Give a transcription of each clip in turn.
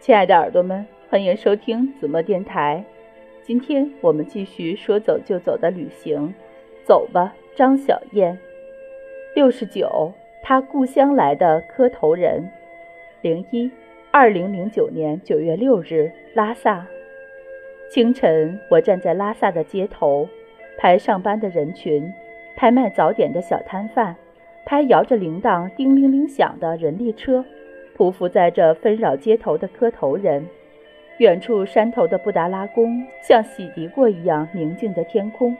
亲爱的耳朵们，欢迎收听子墨电台。今天我们继续说走就走的旅行，走吧，张小燕。六十九，他故乡来的磕头人。零一，二零零九年九月六日，拉萨。清晨，我站在拉萨的街头，拍上班的人群，拍卖早点的小摊贩，拍摇着铃铛叮铃铃响的人力车。匍匐在这纷扰街头的磕头人，远处山头的布达拉宫像洗涤过一样宁静的天空。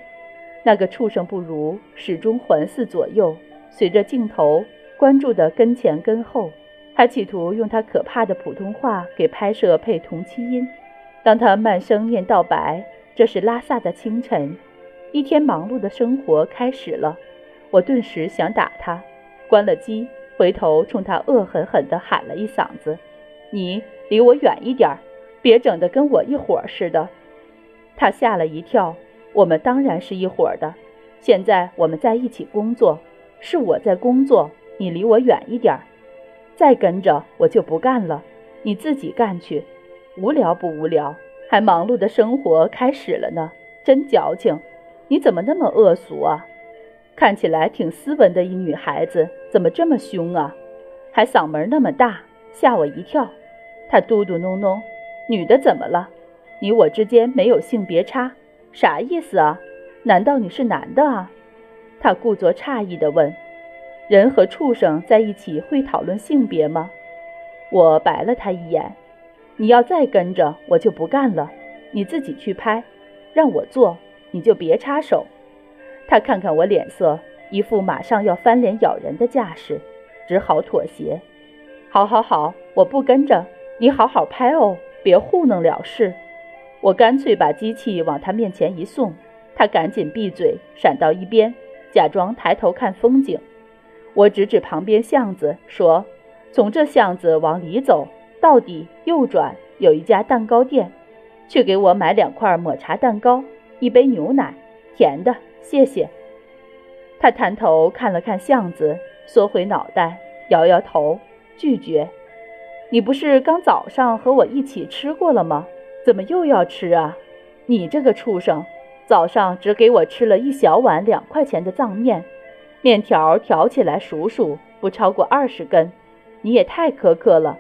那个畜生不如始终环视左右，随着镜头关注的跟前跟后，还企图用他可怕的普通话给拍摄配同期音。当他慢声念道白：“这是拉萨的清晨，一天忙碌的生活开始了。”我顿时想打他，关了机。回头冲他恶狠狠地喊了一嗓子：“你离我远一点，别整得跟我一伙儿似的。”他吓了一跳。我们当然是一伙儿的。现在我们在一起工作，是我在工作，你离我远一点。再跟着我就不干了，你自己干去。无聊不无聊？还忙碌的生活开始了呢，真矫情！你怎么那么恶俗啊？看起来挺斯文的一女孩子，怎么这么凶啊？还嗓门那么大，吓我一跳。她嘟嘟哝哝：“女的怎么了？你我之间没有性别差，啥意思啊？难道你是男的啊？”她故作诧异地问：“人和畜生在一起会讨论性别吗？”我白了她一眼：“你要再跟着我就不干了，你自己去拍，让我做你就别插手。”他看看我脸色，一副马上要翻脸咬人的架势，只好妥协。好，好，好，我不跟着你，好好拍哦，别糊弄了事。我干脆把机器往他面前一送，他赶紧闭嘴，闪到一边，假装抬头看风景。我指指旁边巷子，说：“从这巷子往里走，到底右转有一家蛋糕店，去给我买两块抹茶蛋糕，一杯牛奶，甜的。”谢谢。他探头看了看巷子，缩回脑袋，摇摇头，拒绝。你不是刚早上和我一起吃过了吗？怎么又要吃啊？你这个畜生，早上只给我吃了一小碗两块钱的藏面，面条挑起来数数，不超过二十根。你也太苛刻了，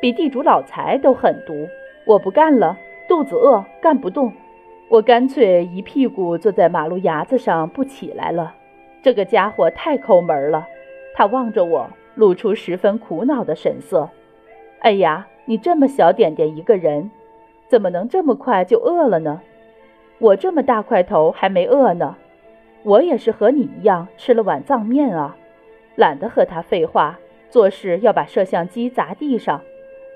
比地主老财都狠毒。我不干了，肚子饿，干不动。我干脆一屁股坐在马路牙子上不起来了。这个家伙太抠门了。他望着我，露出十分苦恼的神色。哎呀，你这么小点点一个人，怎么能这么快就饿了呢？我这么大块头还没饿呢。我也是和你一样吃了碗藏面啊。懒得和他废话，做事要把摄像机砸地上。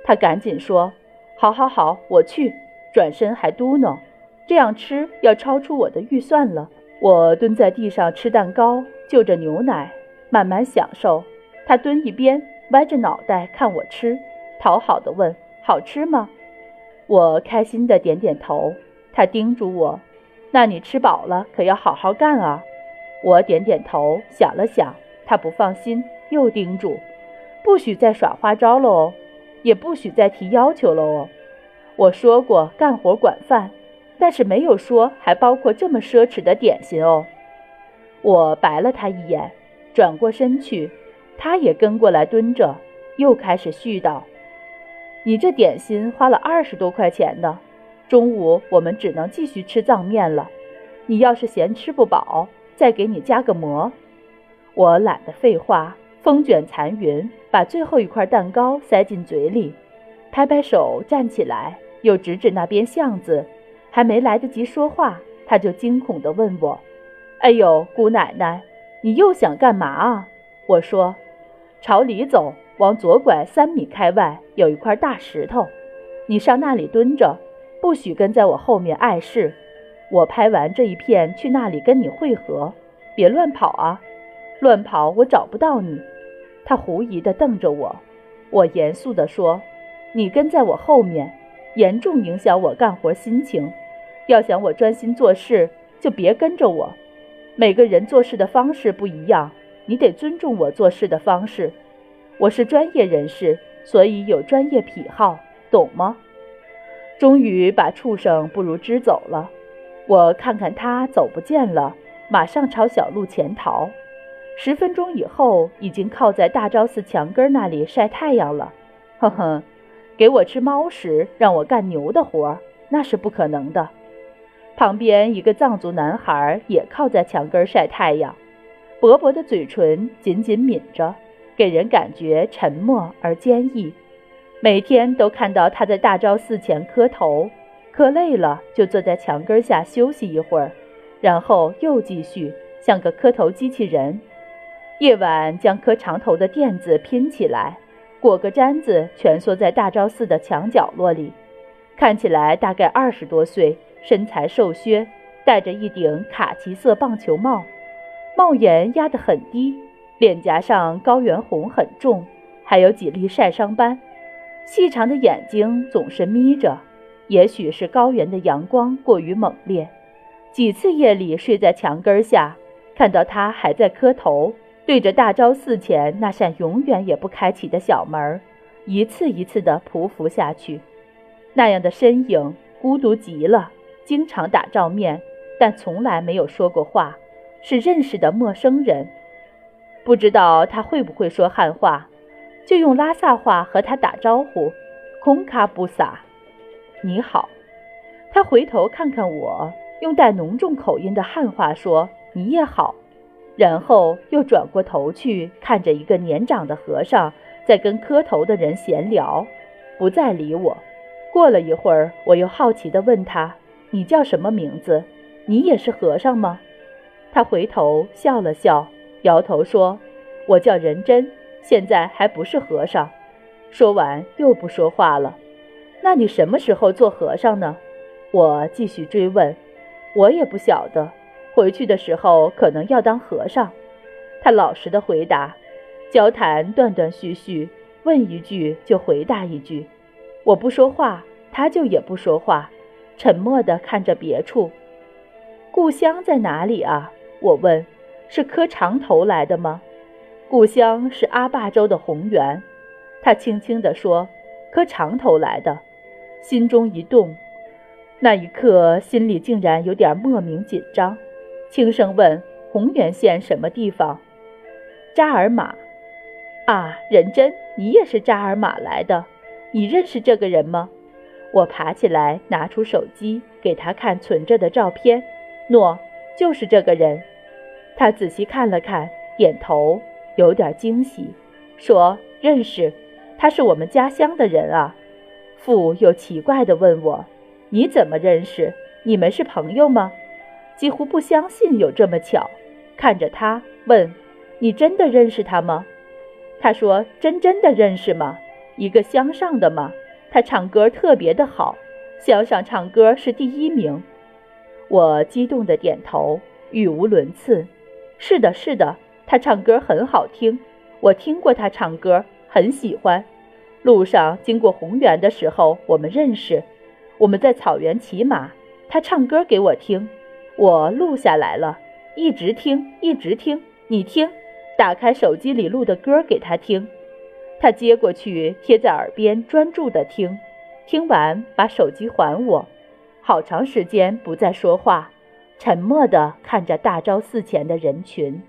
他赶紧说：“好，好，好，我去。”转身还嘟囔。这样吃要超出我的预算了。我蹲在地上吃蛋糕，就着牛奶，慢慢享受。他蹲一边，歪着脑袋看我吃，讨好的问：“好吃吗？”我开心的点点头。他叮嘱我：“那你吃饱了可要好好干啊。”我点点头，想了想，他不放心，又叮嘱：“不许再耍花招了哦，也不许再提要求了哦。”我说过，干活管饭。但是没有说还包括这么奢侈的点心哦。我白了他一眼，转过身去，他也跟过来蹲着，又开始絮叨：“你这点心花了二十多块钱呢，中午我们只能继续吃藏面了。你要是嫌吃不饱，再给你加个馍。”我懒得废话，风卷残云，把最后一块蛋糕塞进嘴里，拍拍手站起来，又指指那边巷子。还没来得及说话，他就惊恐地问我：“哎呦，姑奶奶，你又想干嘛啊？”我说：“朝里走，往左拐三米开外有一块大石头，你上那里蹲着，不许跟在我后面碍事。我拍完这一片去那里跟你会合，别乱跑啊！乱跑我找不到你。”他狐疑地瞪着我，我严肃地说：“你跟在我后面，严重影响我干活心情。”要想我专心做事，就别跟着我。每个人做事的方式不一样，你得尊重我做事的方式。我是专业人士，所以有专业癖好，懂吗？终于把畜生不如支走了。我看看他走不见了，马上朝小路潜逃。十分钟以后，已经靠在大昭寺墙根那里晒太阳了。呵呵，给我吃猫食，让我干牛的活，那是不可能的。旁边一个藏族男孩也靠在墙根晒太阳，薄薄的嘴唇紧紧抿着，给人感觉沉默而坚毅。每天都看到他在大昭寺前磕头，磕累了就坐在墙根下休息一会儿，然后又继续，像个磕头机器人。夜晚将磕长头的垫子拼起来，裹个毡子，蜷缩在大昭寺的墙角落里，看起来大概二十多岁，身材瘦削，戴着一顶卡其色棒球帽，帽檐压得很低，脸颊上高原红很重，还有几粒晒伤斑。细长的眼睛总是眯着，也许是高原的阳光过于猛烈。几次夜里睡在墙根下，看到他还在磕头，对着大昭寺前那扇永远也不开启的小门，一次一次地匍匐下去。那样的身影孤独极了，经常打照面，但从来没有说过话，是认识的陌生人。不知道他会不会说汉话。就用拉萨话和他打招呼，空卡布萨，你好。他回头看看我，用带浓重口音的汉话说你也好，然后又转过头去看着一个年长的和尚在跟磕头的人闲聊，不再理我。过了一会儿，我又好奇地问他：“你叫什么名字？你也是和尚吗？”他回头笑了笑，摇头说：“我叫仁真。”现在还不是和尚，说完又不说话了。那你什么时候做和尚呢？我继续追问。我也不晓得，回去的时候可能要当和尚。他老实的回答。交谈断断续续，问一句就回答一句。我不说话，他就也不说话，沉默地看着别处。故乡在哪里啊？我问。是磕长头来的吗？故乡是阿坝州的红原，他轻轻地说：“磕长头来的。”心中一动，那一刻心里竟然有点莫名紧张，轻声问：“红原县什么地方？”扎尔玛。啊，仁真，你也是扎尔玛来的？你认识这个人吗？我爬起来，拿出手机给他看存着的照片。诺，就是这个人。他仔细看了看，点头。有点惊喜，说认识，他是我们家乡的人啊。父又奇怪地问我：“你怎么认识？你们是朋友吗？”几乎不相信有这么巧，看着他问：“你真的认识他吗？”他说：“真真的认识吗？一个乡上的吗？他唱歌特别的好，乡上唱歌是第一名。”我激动地点头，语无伦次：“是的，是的。”他唱歌很好听，我听过他唱歌，很喜欢。路上经过红原的时候，我们认识。我们在草原骑马，他唱歌给我听，我录下来了，一直听，一直听。你听，打开手机里录的歌给他听，他接过去贴在耳边，专注地听。听完把手机还我，好长时间不再说话，沉默地看着大昭寺前的人群。